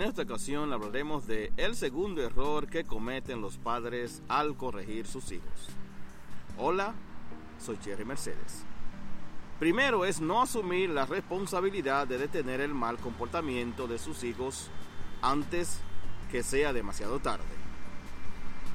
En esta ocasión hablaremos de el segundo error que cometen los padres al corregir sus hijos. Hola, soy Jerry Mercedes. Primero es no asumir la responsabilidad de detener el mal comportamiento de sus hijos antes que sea demasiado tarde.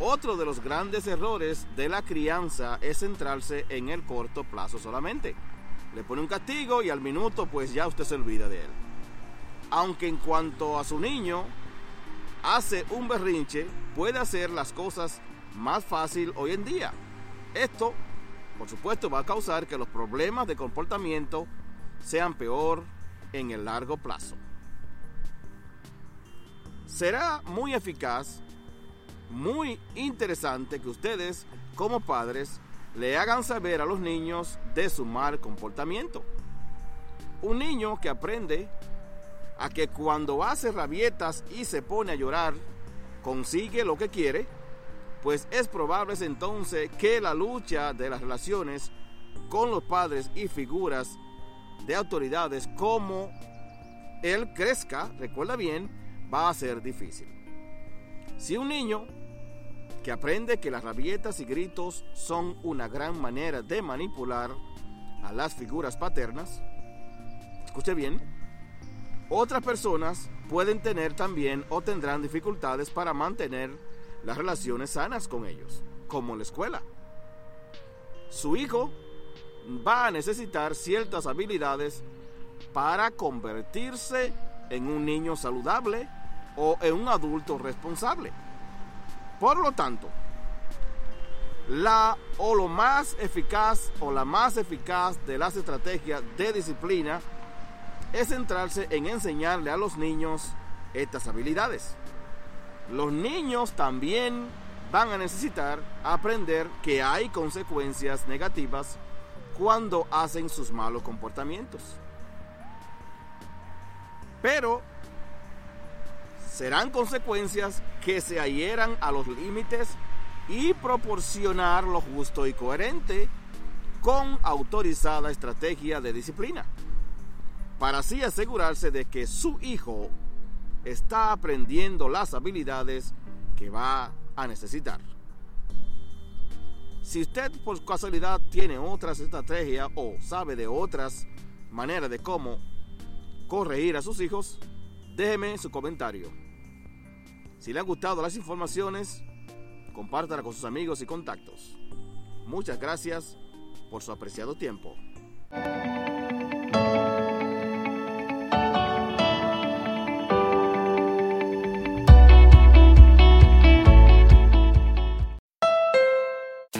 Otro de los grandes errores de la crianza es centrarse en el corto plazo solamente. Le pone un castigo y al minuto pues ya usted se olvida de él aunque en cuanto a su niño hace un berrinche, puede hacer las cosas más fácil hoy en día. Esto, por supuesto, va a causar que los problemas de comportamiento sean peor en el largo plazo. Será muy eficaz, muy interesante que ustedes como padres le hagan saber a los niños de su mal comportamiento. Un niño que aprende a que cuando hace rabietas y se pone a llorar, consigue lo que quiere, pues es probable entonces que la lucha de las relaciones con los padres y figuras de autoridades como él crezca, recuerda bien, va a ser difícil. Si un niño que aprende que las rabietas y gritos son una gran manera de manipular a las figuras paternas, escuche bien, otras personas pueden tener también o tendrán dificultades para mantener las relaciones sanas con ellos, como la escuela. Su hijo va a necesitar ciertas habilidades para convertirse en un niño saludable o en un adulto responsable. Por lo tanto, la o lo más eficaz o la más eficaz de las estrategias de disciplina es centrarse en enseñarle a los niños estas habilidades. Los niños también van a necesitar aprender que hay consecuencias negativas cuando hacen sus malos comportamientos. Pero serán consecuencias que se adhieran a los límites y proporcionar lo justo y coherente con autorizada estrategia de disciplina para así asegurarse de que su hijo está aprendiendo las habilidades que va a necesitar. Si usted por casualidad tiene otras estrategias o sabe de otras maneras de cómo corregir a sus hijos, déjeme su comentario. Si le han gustado las informaciones, compártala con sus amigos y contactos. Muchas gracias por su apreciado tiempo.